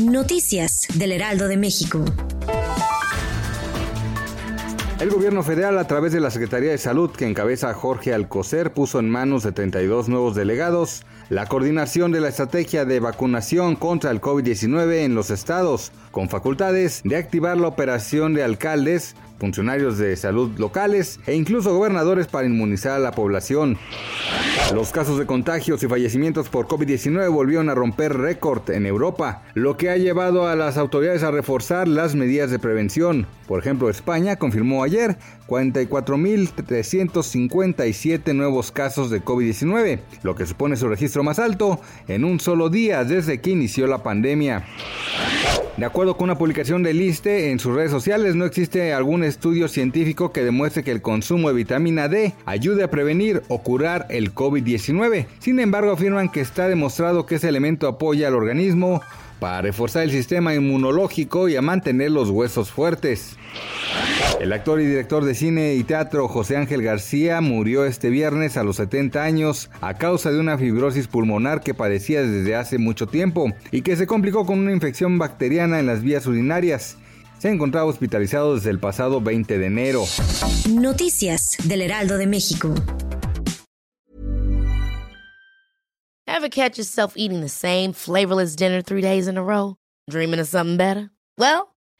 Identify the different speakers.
Speaker 1: Noticias del Heraldo de México.
Speaker 2: El gobierno federal, a través de la Secretaría de Salud que encabeza Jorge Alcocer, puso en manos de 32 nuevos delegados la coordinación de la estrategia de vacunación contra el COVID-19 en los estados, con facultades de activar la operación de alcaldes, funcionarios de salud locales e incluso gobernadores para inmunizar a la población. Los casos de contagios y fallecimientos por COVID-19 volvieron a romper récord en Europa, lo que ha llevado a las autoridades a reforzar las medidas de prevención. Por ejemplo, España confirmó ayer 44.357 nuevos casos de COVID-19, lo que supone su registro más alto en un solo día desde que inició la pandemia. De acuerdo con una publicación del ISTE en sus redes sociales, no existe algún estudio científico que demuestre que el consumo de vitamina D ayude a prevenir o curar el COVID-19. Sin embargo, afirman que está demostrado que ese elemento apoya al organismo para reforzar el sistema inmunológico y a mantener los huesos fuertes. El actor y director de cine y teatro José Ángel García murió este viernes a los 70 años a causa de una fibrosis pulmonar que padecía desde hace mucho tiempo y que se complicó con una infección bacteriana en las vías urinarias. Se encontraba hospitalizado desde el pasado 20 de enero.
Speaker 1: Noticias del Heraldo de México.
Speaker 3: Ever catch yourself eating the same flavorless dinner three days in a row? Dreaming of something better? Well,